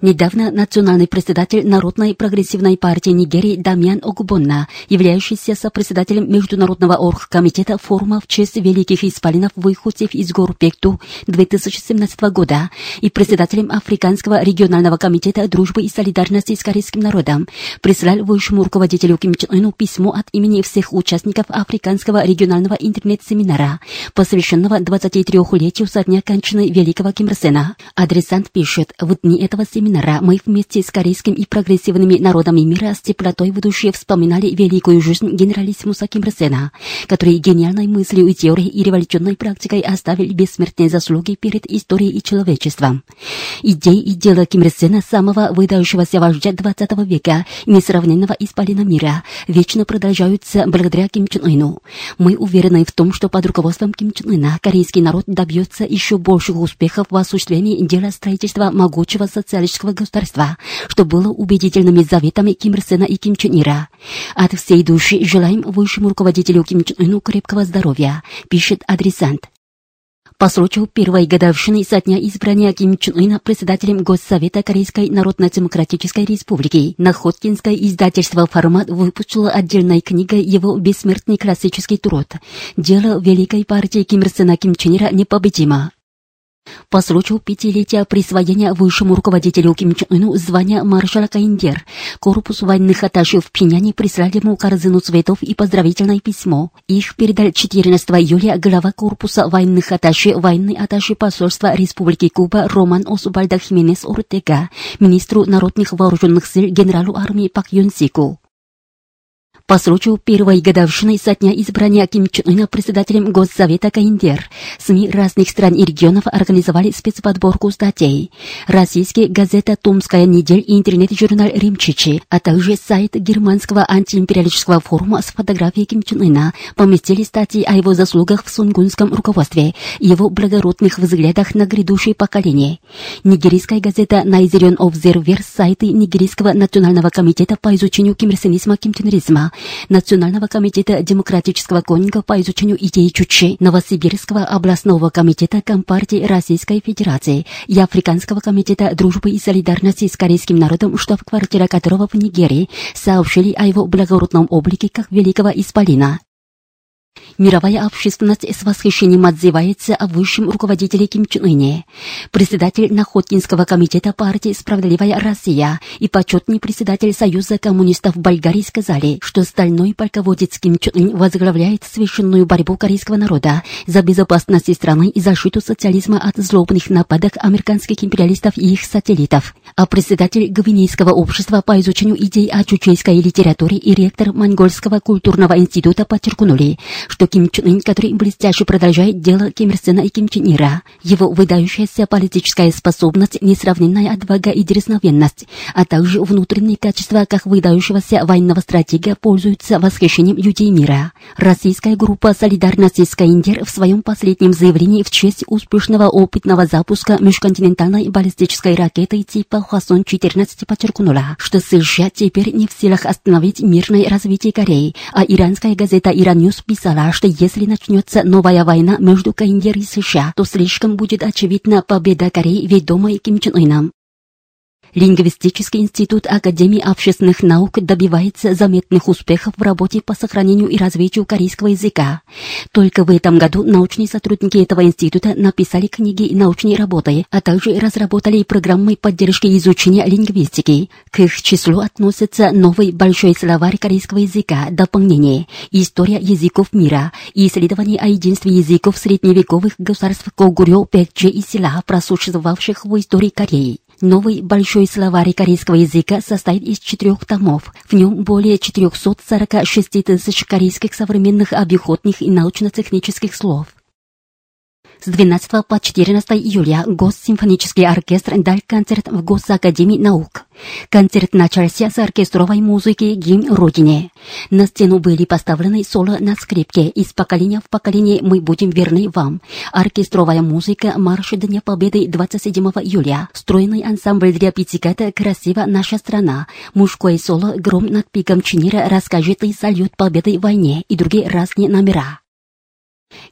Недавно национальный председатель Народной прогрессивной партии Нигерии Дамьян Огубонна, являющийся сопредседателем Международного оргкомитета форума в честь великих исполинов выходцев из гор Пекту 2017 года и председателем Африканского регионального комитета дружбы и солидарности с корейским народом, прислал высшему руководителю Ким Чен Ыну письмо от имени всех участников Африканского регионального интернет-семинара, посвященного 23-летию со дня кончины великого Ким Ир. Адресант пишет, в дни этого семинара семинара мы вместе с корейским и прогрессивными народами мира с теплотой в душе вспоминали великую жизнь генералиссимуса Ким Ир Сена, который гениальной мыслью и теорией и революционной практикой оставили бессмертные заслуги перед историей и человечеством. Идеи и дела Ким Ир Сена, самого выдающегося вождя 20 века несравненного исполина мира, вечно продолжаются благодаря Ким Чен Ыну. Мы уверены в том, что под руководством Ким Чен Ына корейский народ добьется еще больших успехов в осуществлении дела строительства могучего социалистического социалистического государства, что было убедительными заветами Ким Ир Сена и Ким Чен Ира. От всей души желаем высшему руководителю Ким Чен Ыну крепкого здоровья, пишет адресант. По случаю первой годовщины со дня избрания Ким Чен Ына председателем Госсовета Корейской Народно-Демократической Республики, Находкинское издательство «Формат» выпустило отдельной книгой его бессмертный классический труд «Дело великой партии Ким Ир Сена Ким Чен Ира непобедимо». По случаю пятилетия присвоения высшему руководителю Ким Чен Ыну звания маршала Каиндер, корпус военных атташе в Пиняне прислали ему корзину цветов и поздравительное письмо. Их передал 14 июля глава корпуса военных атташе, военный атташе посольства Республики Куба Роман Осубальда Хименес Ортега, министру народных вооруженных сил генералу армии Пак Юн Сику. По случаю первой годовщины со дня избрания Ким Чен Ына председателем Госсовета КНДР, СМИ разных стран и регионов организовали спецподборку статей. Российские газета «Томская неделя» и интернет-журнал «Римчичи», а также сайт германского антиимпериалистического форума с фотографией Ким Чен Ына поместили статьи о его заслугах в сунгунском руководстве и его благородных взглядах на грядущее поколение. Нигерийская газета «Найзерен Обзервер» сайты Нигерийского национального комитета по изучению кимрсенизма кимченризма Национального комитета демократического конника по изучению идей Чучи, Новосибирского областного комитета Компартии Российской Федерации и Африканского комитета дружбы и солидарности с корейским народом, штаб-квартира которого в Нигерии, сообщили о его благородном облике как великого исполина. Мировая общественность с восхищением отзывается о высшем руководителе Ким Чен Ыне. Председатель Находкинского комитета партии «Справедливая Россия» и почетный председатель Союза коммунистов Болгарии сказали, что стальной полководец Ким Чен Ын возглавляет священную борьбу корейского народа за безопасность страны и защиту социализма от злобных нападок американских империалистов и их сателлитов. А председатель Гвинейского общества по изучению идей о чучейской литературе и ректор Монгольского культурного института подчеркнули, что Ким Чен Ын, который блестяще продолжает дело Ким Ир Сена и Ким Чен Ира, его выдающаяся политическая способность, несравненная отвага и дерзновенность, а также внутренние качества как выдающегося военного стратега пользуются восхищением людей мира. Российская группа солидарности с КНДР в своем последнем заявлении в честь успешного опытного запуска межконтинентальной баллистической ракеты типа Хвасон-14 подчеркнула, что США теперь не в силах остановить мирное развитие Кореи, а иранская газета «Иран Ньюс» писала, что если начнется новая война между КНДР и США, то слишком будет очевидна победа Кореи, ведомой Ким Чен Ыном. Лингвистический институт Академии общественных наук добивается заметных успехов в работе по сохранению и развитию корейского языка. Только в этом году научные сотрудники этого института написали книги и научные работы, а также разработали программы поддержки изучения лингвистики. К их числу относятся новый большой словарь корейского языка, дополнение, история языков мира исследование о единстве языков средневековых государств Когурё, Пекче и села, просуществовавших в истории Кореи. Новый большой словарь корейского языка состоит из четырех томов. В нем более 446 тысяч корейских современных обиходных и научно-технических слов. С 12 по 14 июля Госсимфонический оркестр дал концерт в Госакадемии наук. Концерт начался с оркестровой музыки «Гимн Родине». На сцену были поставлены соло на скрипке «Из поколения в поколение мы будем верны вам», оркестровая музыка «Марш Дня Победы» 27 июля, стройный ансамбль для пятиката «Красиво наша страна», мужское соло «Гром над пиком Чинира» расскажет и салют победы в войне и другие разные номера.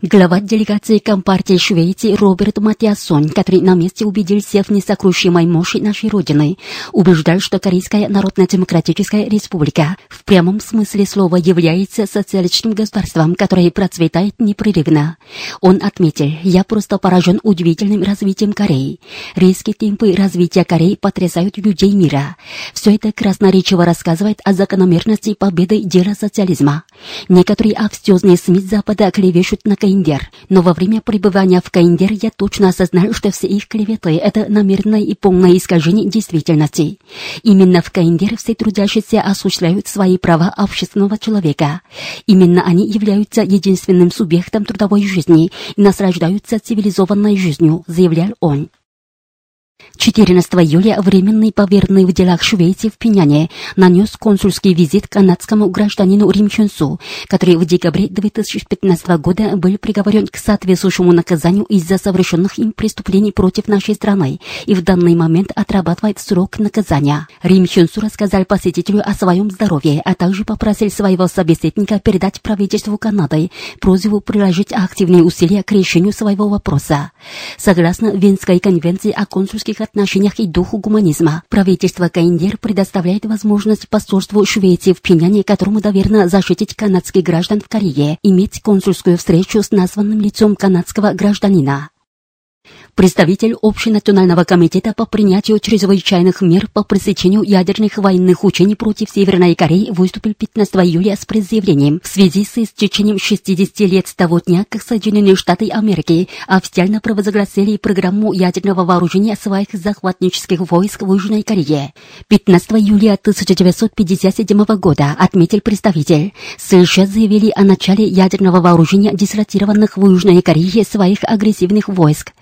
Глава делегации Компартии Швейцарии Роберт Матиасон, который на месте убедился в несокрушимой мощи нашей Родины, убеждал, что Корейская Народно-Демократическая Республика в прямом смысле слова является социалистическим государством, которое процветает непрерывно. Он отметил, я просто поражен удивительным развитием Кореи. Резкие темпы развития Кореи потрясают людей мира. Все это красноречиво рассказывает о закономерности победы дела социализма. Некоторые овстезные СМИ Запада клевещут на Каиндер, но во время пребывания в Каиндер я точно осознал, что все их клеветы — это намеренное и полное искажение действительности. Именно в Каиндер все трудящиеся осуществляют свои права общественного человека. Именно они являются единственным субъектом трудовой жизни и наслаждаются цивилизованной жизнью, заявлял он. 14 июля временный поверенный в делах Швейцарии в Пиняне нанес консульский визит канадскому гражданину Рим Чунсу, который в декабре 2015 года был приговорен к соответствующему наказанию из-за совершенных им преступлений против нашей страны и в данный момент отрабатывает срок наказания. Рим Чунсу рассказал посетителю о своем здоровье, а также попросил своего собеседника передать правительству Канады просьбу приложить активные усилия к решению своего вопроса. Согласно Венской конвенции о консульских отношениях и духу гуманизма. Правительство Каиндер предоставляет возможность посольству Швеции в Пиняне, которому доверено защитить канадских граждан в Корее, иметь консульскую встречу с названным лицом канадского гражданина. Представитель Общенационального комитета по принятию чрезвычайных мер по пресечению ядерных военных учений против Северной Кореи выступил 15 июля с предъявлением в связи с истечением 60 лет с того дня, как Соединенные Штаты Америки официально провозгласили программу ядерного вооружения своих захватнических войск в Южной Корее. 15 июля 1957 года, отметил представитель, США заявили о начале ядерного вооружения дислотированных в Южной Корее своих агрессивных войск.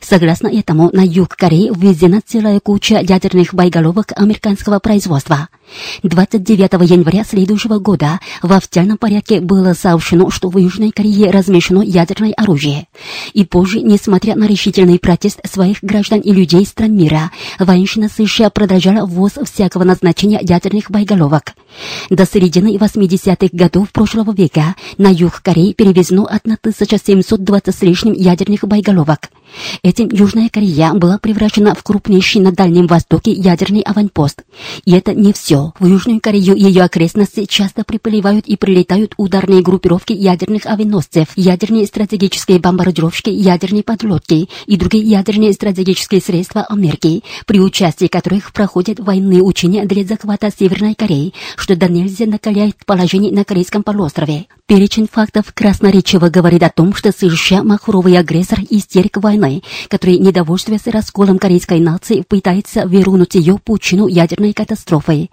Согласно этому, на юг Кореи ввезена целая куча ядерных боеголовок американского производства. 29 января следующего года в официальном порядке было сообщено, что в Южной Корее размещено ядерное оружие. И позже, несмотря на решительный протест своих граждан и людей стран мира, военщина США продолжала ввоз всякого назначения ядерных боеголовок. До середины 80-х годов прошлого века на юг Кореи перевезено 1720 с лишним ядерных боеголовок. Этим Южная Корея была превращена в крупнейший на Дальнем Востоке ядерный аванпост. И это не все. В Южную Корею и ее окрестности часто приплывают и прилетают ударные группировки ядерных авианосцев, ядерные стратегические бомбардировщики, ядерные подлодки и другие ядерные стратегические средства Америки, при участии которых проходят военные учения для захвата Северной Кореи, что до нельзя накаляет положение на Корейском полуострове. Перечень фактов красноречиво говорит о том, что США – махровый агрессор и истерик войны, который, недовольствуясь расколом корейской нации, пытается вернуть ее пучину ядерной катастрофы.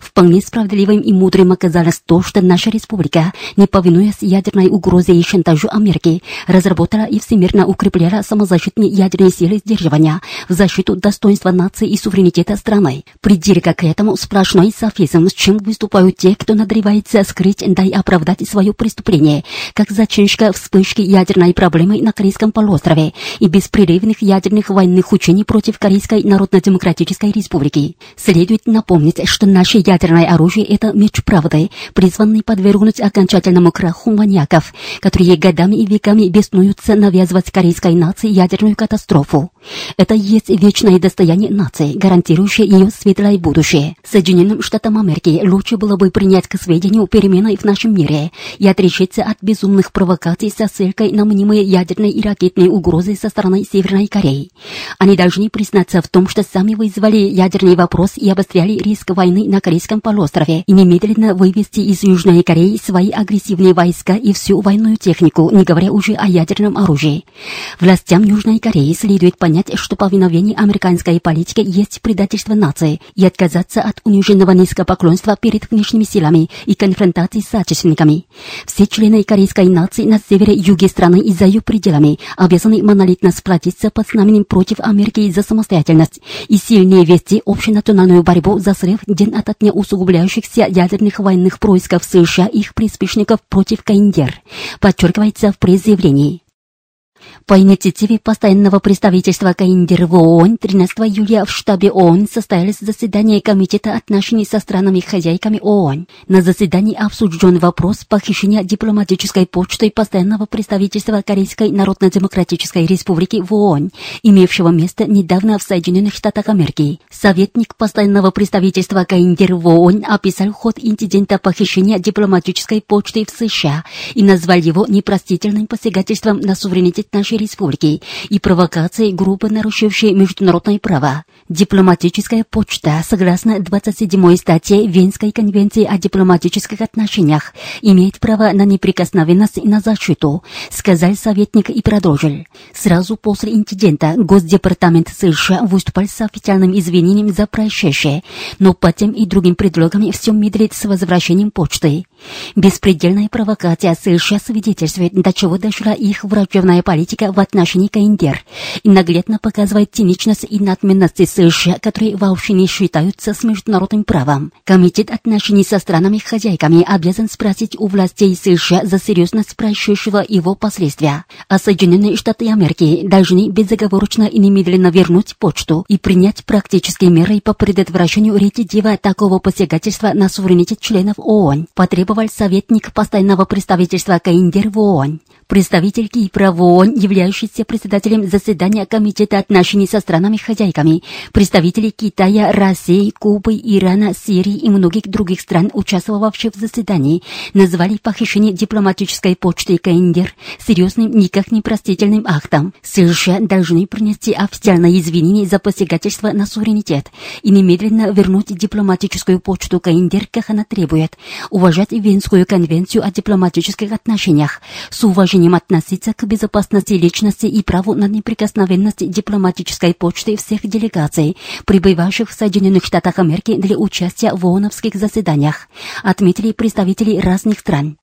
Вполне справедливым и мудрым оказалось то, что наша республика, не повинуясь ядерной угрозе и шантажу Америки, разработала и всемирно укрепляла самозащитные ядерные силы сдерживания в защиту достоинства нации и суверенитета страны. Придирка к этому сплошной софизм, с чем выступают те, кто надревается скрыть да и оправдать свое преступление, как зачинщика вспышки ядерной проблемы на Корейском полуострове и беспрерывных ядерных военных учений против Корейской Народно-Демократической Республики. Следует напомнить, что наше ядерное оружие – это меч правды, призванный подвергнуть окончательному краху маньяков, которые годами и веками беснуются навязывать корейской нации ядерную катастрофу. Это есть вечное достояние нации, гарантирующее ее светлое будущее. Соединенным Штатам Америки лучше было бы принять к сведению перемены в нашем мире и отрешиться от безумных провокаций со ссылкой на мнимые ядерные и ракетные угрозы со стороны Северной Кореи. Они должны признаться в том, что сами вызвали ядерный вопрос и обостряли риск войны на Корейском полуострове и немедленно вывести из Южной Кореи свои агрессивные войска и всю военную технику, не говоря уже о ядерном оружии. Властям Южной Кореи следует понять, что повиновение американской политики есть предательство нации и отказаться от униженного низкопоклонства перед внешними силами и конфронтации с отечественниками. Все члены корейской нации на севере-юге страны и за ее пределами обязаны монолитно сплотиться под знаменем против Америки за самостоятельность и сильнее вести общенациональную борьбу за срыв день ото дня усугубляющихся ядерных военных происков США и их приспешников против КНДР, подчеркивается в пресс-заявлении. По инициативе постоянного представительства КНДР в ООН 13 июля в штабе ООН состоялось заседание Комитета отношений со странами-хозяйками ООН. На заседании обсужден вопрос похищения дипломатической почты постоянного представительства Корейской Народно-Демократической Республики в ООН, имевшего место недавно в Соединенных Штатах Америки. Советник постоянного представительства КНДР в ООН описал ход инцидента похищения дипломатической почты в США и назвал его непростительным посягательством на суверенитет нашей республики и провокацией группы, нарушившей международное право. Дипломатическая почта, согласно 27 статье Венской конвенции о дипломатических отношениях, имеет право на неприкосновенность и на защиту, сказал советник и продолжил. Сразу после инцидента Госдепартамент США выступал с официальным извинением за происшедшее, но по тем и другим предлогам все медлит с возвращением почты. Беспредельная провокация США свидетельствует, до чего дошла их врачебная политика в отношении КНДР и наглядно показывает циничность и надменность США, которые вообще не считаются с международным правом. Комитет отношений со странами-хозяйками обязан спросить у властей США за серьезность происшедшего его последствия. А Соединенные Штаты Америки должны безоговорочно и немедленно вернуть почту и принять практические меры по предотвращению рецидива такого посягательства на суверенитет членов ООН, потребовал советник постоянного представительства КНДР в ООН. Представитель Кипра в ООН, являющийся председателем заседания Комитета отношений со странами-хозяйками, представители Китая, России, Кубы, Ирана, Сирии и многих других стран, участвовавших в заседании, назвали похищение дипломатической почты КНДР серьезным, никак не простительным актом. США должны принести официальное извинение за посягательство на суверенитет и немедленно вернуть дипломатическую почту КНДР, как она требует, уважать Венскую конвенцию о дипломатических отношениях, с уважением уважением относиться к безопасности личности и праву на неприкосновенность дипломатической почты всех делегаций, прибывавших в Соединенных Штатах Америки для участия в ООНовских заседаниях, отметили представители разных стран.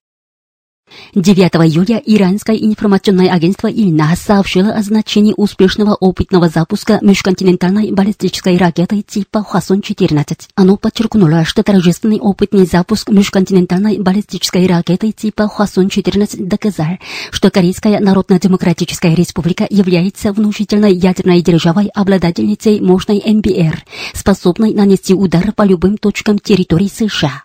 9 июля иранское информационное агентство ИЛНА сообщило о значении успешного опытного запуска межконтинентальной баллистической ракеты типа Хвасон-14. Оно подчеркнуло, что торжественный опытный запуск межконтинентальной баллистической ракеты типа Хвасон-14 доказал, что Корейская Народно-Демократическая Республика является внушительной ядерной державой, обладательницей мощной МБР, способной нанести удар по любым точкам территории США.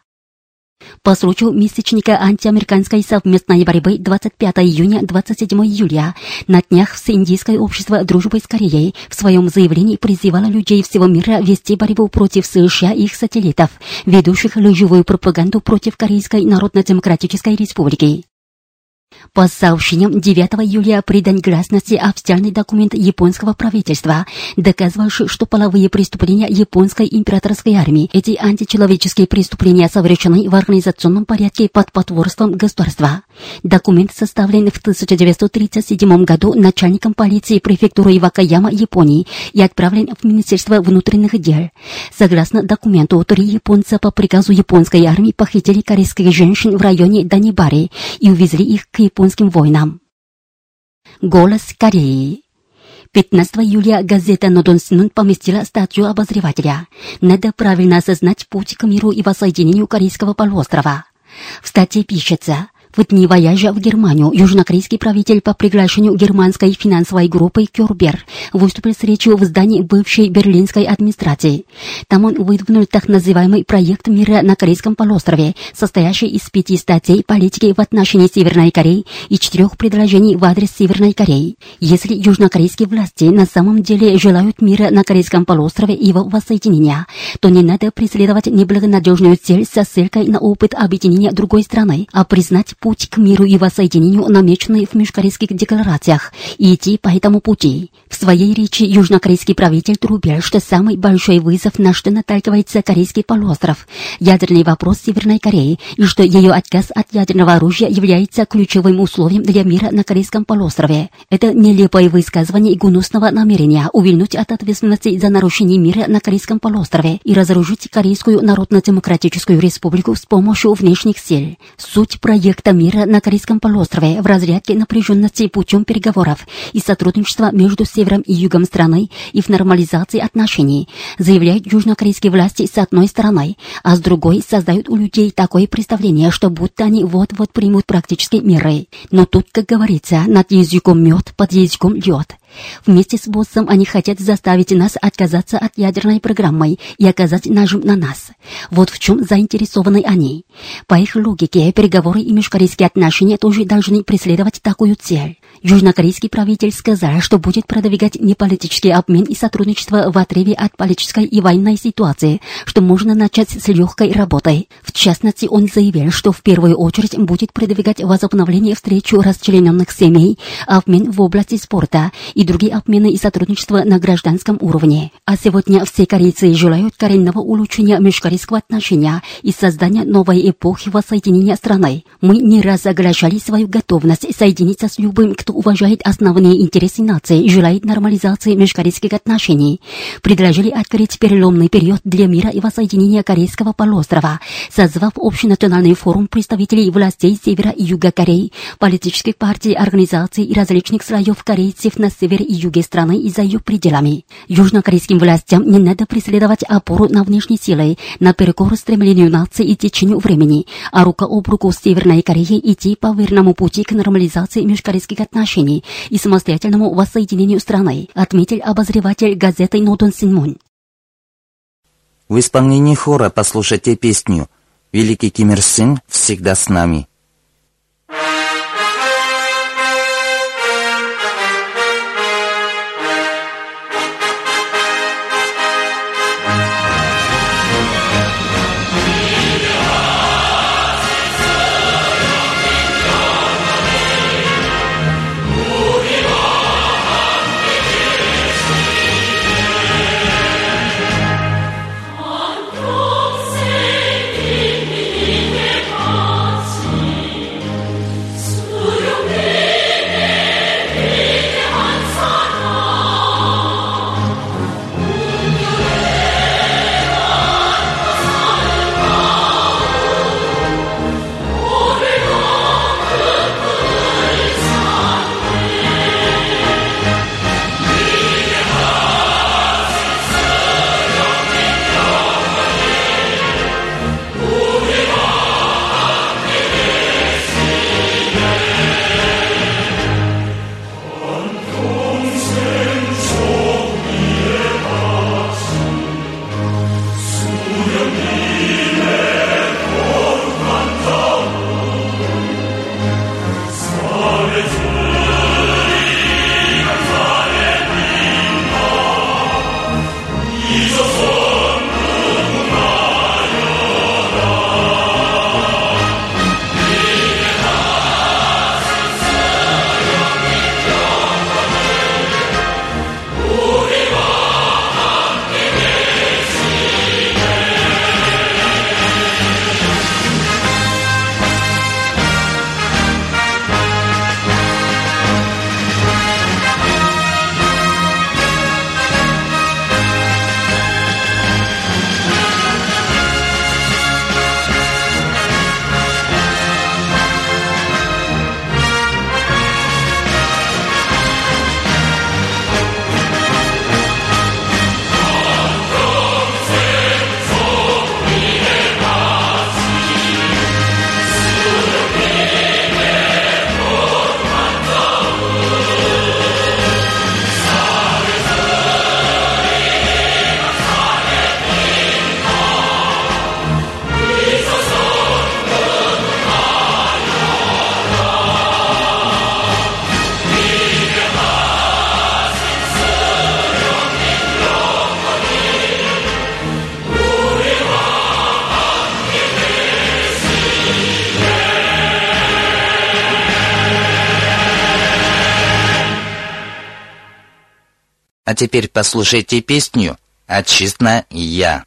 По случаю месячника антиамериканской совместной борьбы 25 июня 27 июля на днях Всеиндийское общество дружбы с Кореей в своем заявлении призывало людей всего мира вести борьбу против США и их сателлитов, ведущих лживую пропаганду против Корейской Народно-Демократической Республики. По сообщениям 9 июля придан гласности официальный документ японского правительства, доказывающий, что половые преступления японской императорской армии, эти античеловеческие преступления совершены в организационном порядке под потворством государства. Документ составлен в 1937 году начальником полиции префектуры Ивакаяма, Японии и отправлен в Министерство внутренних дел. Согласно документу, три японца по приказу японской армии похитили корейских женщин в районе Данибари и увезли их к японским войнам. Голос Кореи 15 июля газета «Нодон Синун» поместила статью обозревателя. Надо правильно осознать путь к миру и воссоединению Корейского полуострова. В статье пишется, в дни вояжа в Германию южнокорейский правитель по приглашению германской финансовой группы Кюрбер выступил с речью в здании бывшей берлинской администрации. Там он выдвинул так называемый проект мира на Корейском полуострове, состоящий из пяти статей политики в отношении Северной Кореи и четырех предложений в адрес Северной Кореи. Если южнокорейские власти на самом деле желают мира на Корейском полуострове и его воссоединения, то не надо преследовать неблагонадежную цель со ссылкой на опыт объединения другой страны, а признать путь к миру и воссоединению, намеченный в межкорейских декларациях, и идти по этому пути. В своей речи южнокорейский правитель трубил, что самый большой вызов, на что наталкивается корейский полуостров, ядерный вопрос Северной Кореи, и что ее отказ от ядерного оружия является ключевым условием для мира на Корейском полуострове. Это нелепое высказывание гнусного намерения увильнуть от ответственности за нарушение мира на Корейском полуострове и разоружить Корейскую Народно-Демократическую Республику с помощью внешних сил. Суть проекта карта мира на Корейском полуострове в разрядке напряженности путем переговоров и сотрудничества между севером и югом страны и в нормализации отношений, заявляют южнокорейские власти с одной стороны, а с другой создают у людей такое представление, что будто они вот-вот примут практические меры. Но тут, как говорится, над языком мед, под языком лед. Вместе с боссом они хотят заставить нас отказаться от ядерной программы и оказать нажим на нас. Вот в чем заинтересованы они. По их логике, переговоры и межкорейские отношения тоже должны преследовать такую цель. Южнокорейский правитель сказал, что будет продвигать не политический обмен и сотрудничество в отрыве от политической и военной ситуации, что можно начать с легкой работы. В частности, он заявил, что в первую очередь будет продвигать возобновление встречи расчлененных семей, обмен в области спорта и другие обмены и сотрудничество на гражданском уровне. А сегодня все корейцы желают коренного улучшения межкорейского отношения и создания новой эпохи воссоединения страны. Мы не раз оглашали свою готовность соединиться с любым, кто уважает основные интересы нации и желает нормализации межкорейских отношений. Предложили открыть переломный период для мира и воссоединения Корейского полуострова, созвав общенациональный форум представителей властей Севера и Юга Кореи, политических партий, организаций и различных слоев корейцев на севере и юге страны и за ее пределами. Южнокорейским властям не надо преследовать опору на внешние силы, на перекор стремлению нации и течению времени, а рука об руку с Северной Кореей идти по верному пути к нормализации межкорейских отношений и самостоятельному воссоединению страны, отметил обозреватель газеты Нодон Синмун. В исполнении хора послушайте песню «Великий Ким Ир Син всегда с нами». А теперь послушайте песню «Отчизна я».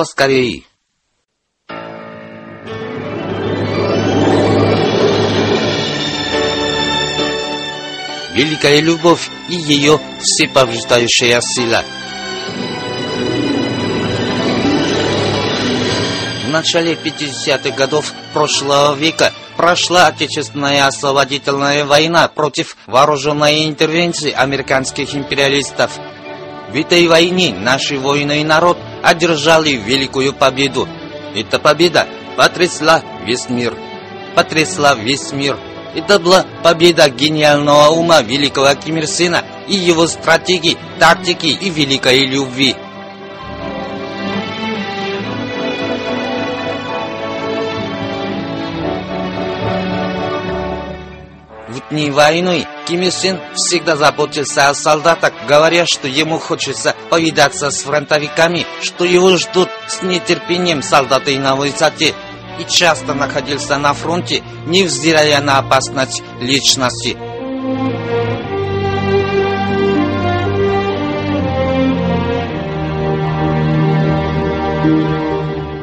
Голос Кореи. Великая любовь и ее всепобеждающая сила. В начале 50-х годов прошлого века прошла Отечественная освободительная война против вооруженной интервенции американских империалистов. В этой войне наши воины и народ одержали великую победу. Эта победа потрясла весь мир. Потрясла весь мир. Это была победа гениального ума великого Ким Ир Сена и его стратегии, тактики и великой любви. Дни войны Ким Ир Сен всегда заботился о солдатах, говоря, что ему хочется повидаться с фронтовиками, что его ждут с нетерпением солдаты на высоте, и часто находился на фронте, невзирая на опасность личности.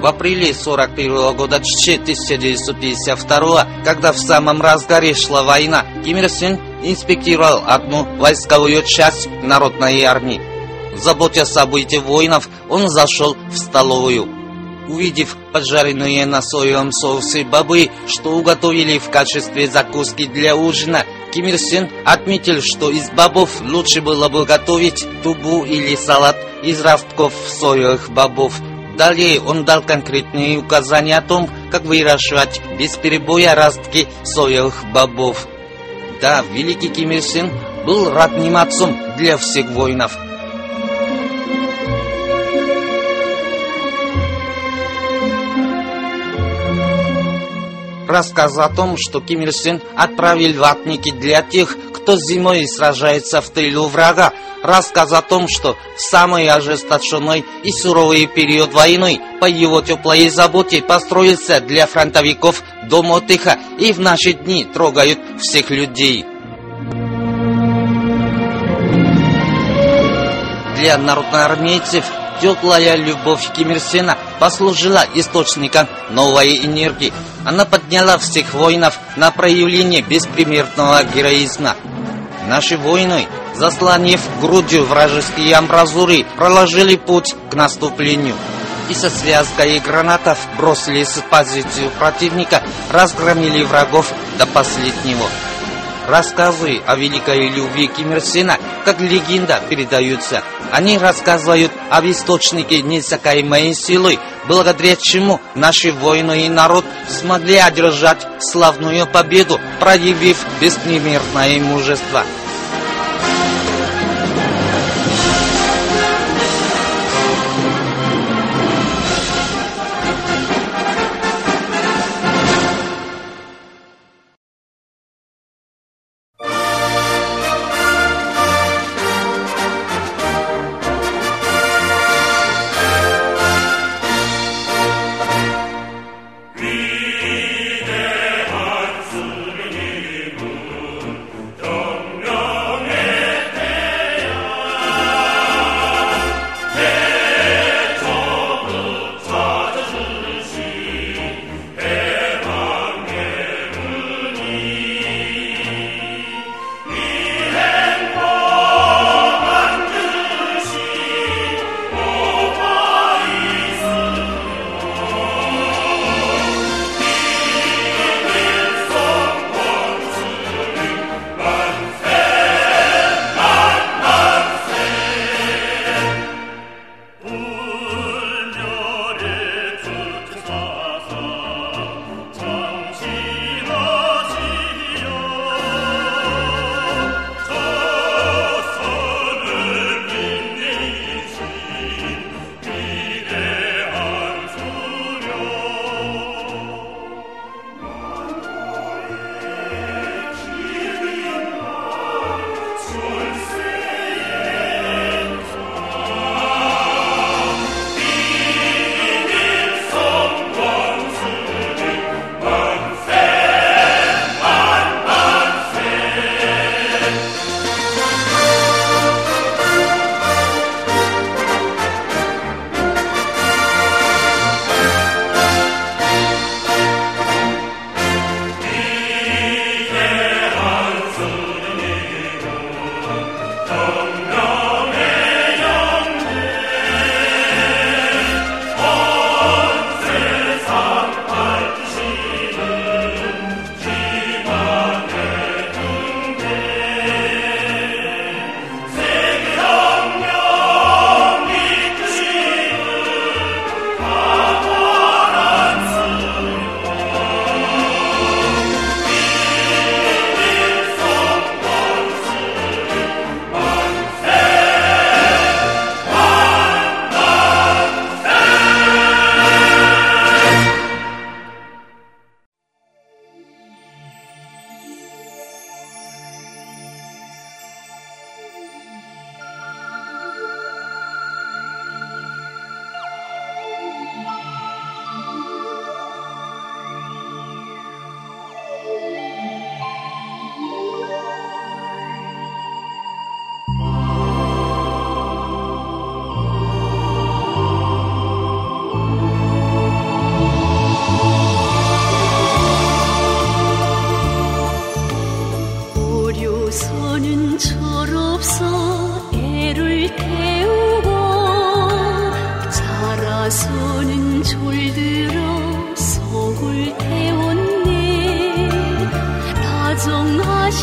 В апреле 41 года 1952 когда в самом разгаре шла война, Ким Ир Сен инспектировал одну войсковую часть народной армии. Заботясь об этих воинов, он зашел в столовую. Увидев поджаренные на соевом соусе бобы, что уготовили в качестве закуски для ужина, Ким Ир Сен отметил, что из бобов лучше было бы готовить тубу или салат из ростков соевых бобов. Далее он дал конкретные указания о том, как выращивать без перебоя ростки соевых бобов. Да, великий Ким Ир Сен был родным отцом для всех воинов. рассказ о том, что Ким Ир Сен отправил ватники для тех, кто зимой сражается в тылу врага, рассказ о том, что в самый ожесточенный и суровый период войны по его теплой заботе построился для фронтовиков дом отдыха и в наши дни трогают всех людей. Для народноармейцев теплая любовь Ким Ир Сена послужила источником новой энергии. Она подняла всех воинов на проявление беспримерного героизма. Наши воины, заслонив грудью вражеские амбразуры, проложили путь к наступлению. И со связкой гранатов бросились в позицию противника, разгромили врагов до последнего. Рассказы о великой любви Ким Ир Сена, как легенда, передаются. Они рассказывают об источнике несокаемой силы, благодаря чему наши воины и народ смогли одержать славную победу, проявив беспримерное мужество.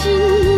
今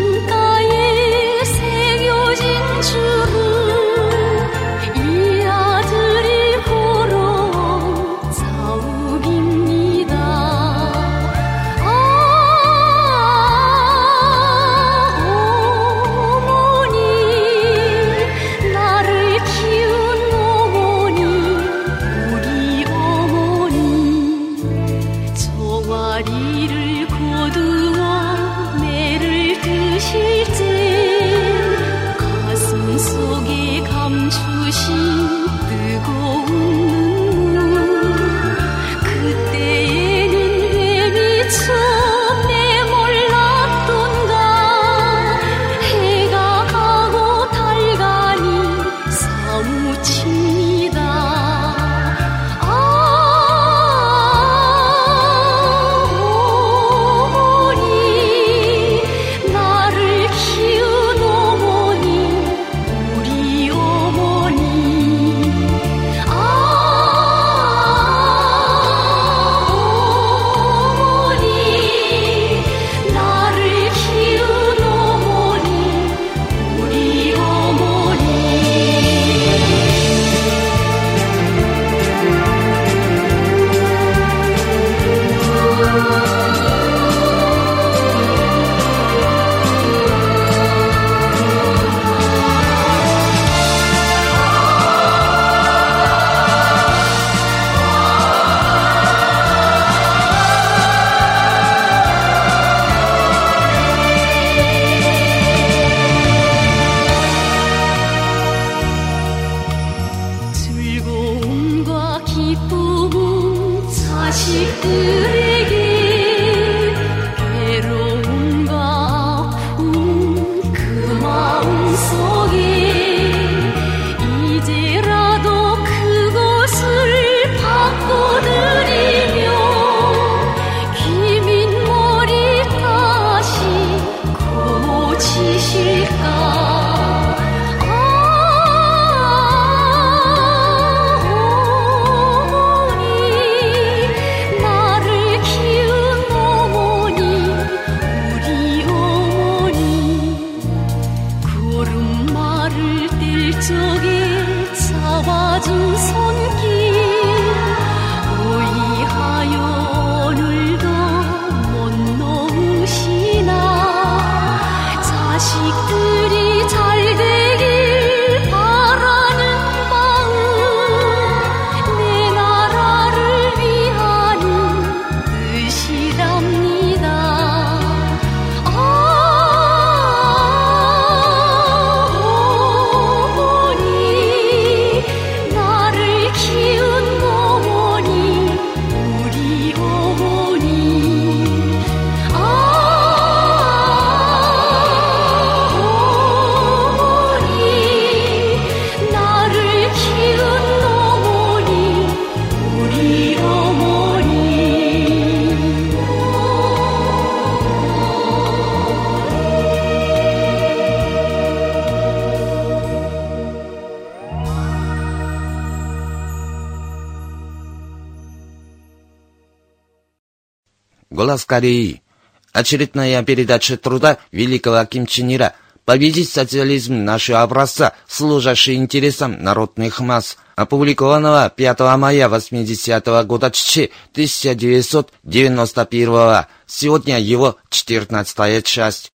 Голос Кореи. Очередная передача труда великого Ким Чен Ира «Победить социализм нашего образца, служащий интересам народных масс», опубликованного 5 мая 80 года ЧЧ 1991 Сегодня его 14 часть.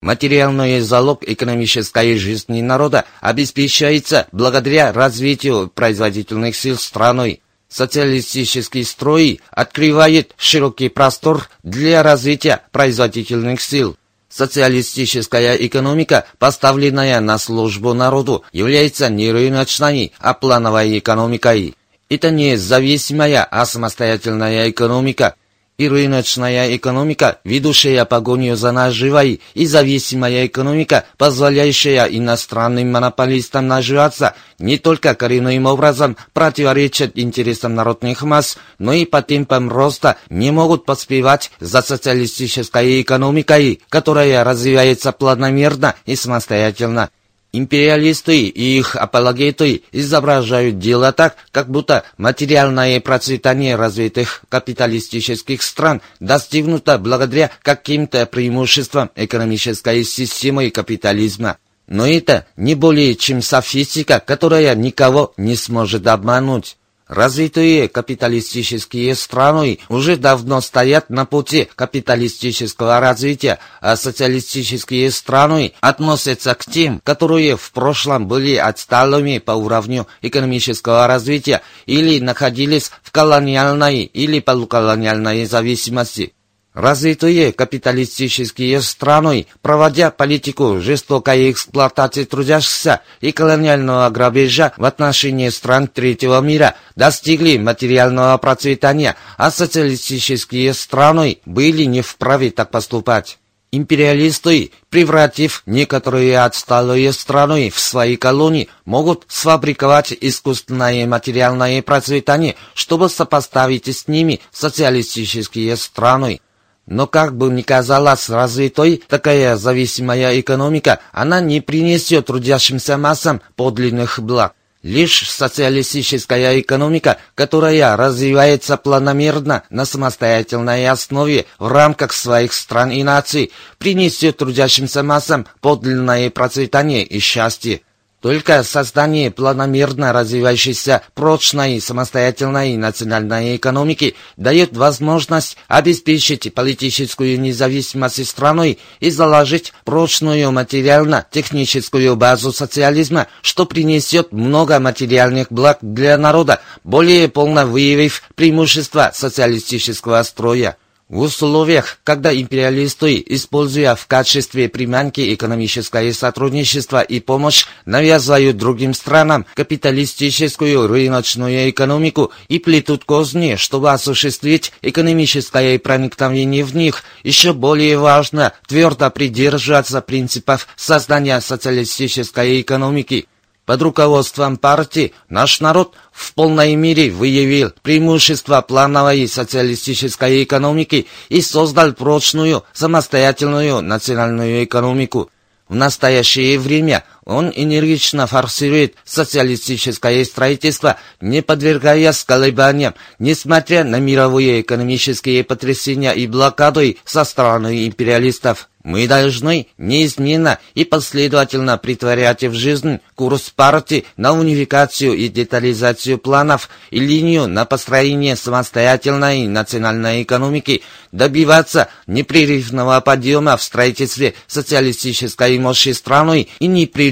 Материальный залог экономической жизни народа обеспечивается благодаря развитию производительных сил страной. Социалистический строй открывает широкий простор для развития производительных сил. Социалистическая экономика, поставленная на службу народу, является не рыночной, а плановой экономикой. Это не зависимая, а самостоятельная экономика. И рыночная экономика, ведущая погоню за наживой, и зависимая экономика, позволяющая иностранным монополистам наживаться, не только коренным образом противоречат интересам народных масс, но и по темпам роста не могут поспевать за социалистической экономикой, которая развивается планомерно и самостоятельно. Империалисты и их апологеты изображают дело так, как будто материальное процветание развитых капиталистических стран достигнуто благодаря каким-то преимуществам экономической системы капитализма. Но это не более чем софистика, которая никого не сможет обмануть. Развитые капиталистические страны уже давно стоят на пути капиталистического развития, а социалистические страны относятся к тем, которые в прошлом были отсталыми по уровню экономического развития или находились в колониальной или полуколониальной зависимости. Развитые капиталистические страны, проводя политику жестокой эксплуатации трудящихся и колониального грабежа в отношении стран третьего мира, достигли материального процветания, а социалистические страны были не вправе так поступать. Империалисты, превратив некоторые отсталые страны в свои колонии, могут сфабриковать искусственное материальное процветание, чтобы сопоставить с ними социалистические страны. Но как бы ни казалась развитой такая зависимая экономика, она не принесет трудящимся массам подлинных благ. Лишь социалистическая экономика, которая развивается планомерно на самостоятельной основе в рамках своих стран и наций, принесет трудящимся массам подлинное процветание и счастье. Только создание планомерно развивающейся прочной самостоятельной национальной экономики дает возможность обеспечить политическую независимость страной и заложить прочную материально-техническую базу социализма, что принесет много материальных благ для народа, более полно выявив преимущества социалистического строя. В условиях, когда империалисты, используя в качестве приманки экономическое сотрудничество и помощь, навязывают другим странам капиталистическую рыночную экономику и плетут козни, чтобы осуществить экономическое проникновение в них, еще более важно твердо придерживаться принципов создания социалистической экономики. Под руководством партии наш народ в полной мере выявил преимущества плановой социалистической экономики и создал прочную, самостоятельную национальную экономику. В настоящее время он энергично форсирует социалистическое строительство, не подвергаясь колебаниям, несмотря на мировые экономические потрясения и блокады со стороны империалистов. Мы должны неизменно и последовательно притворять в жизнь курс партии на унификацию и детализацию планов и линию на построение самостоятельной национальной экономики, добиваться непрерывного подъема в строительстве социалистической мощи страны и непрерывного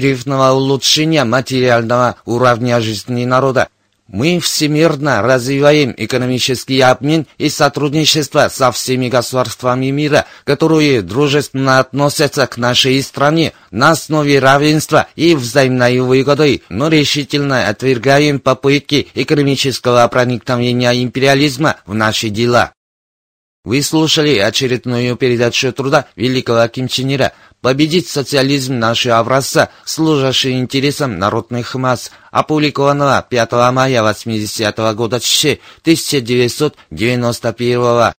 улучшения материального уровня жизни народа. Мы всемирно развиваем экономический обмен и сотрудничество со всеми государствами мира, которые дружественно относятся к нашей стране на основе равенства и взаимной выгоды, но решительно отвергаем попытки экономического проникновения империализма в наши дела. Вы слушали очередную передачу труда великого Ким Чен Ира «Победить социализм нашего образца, служащий интересам народных масс», опубликованного 5 мая 80 -го года 1991「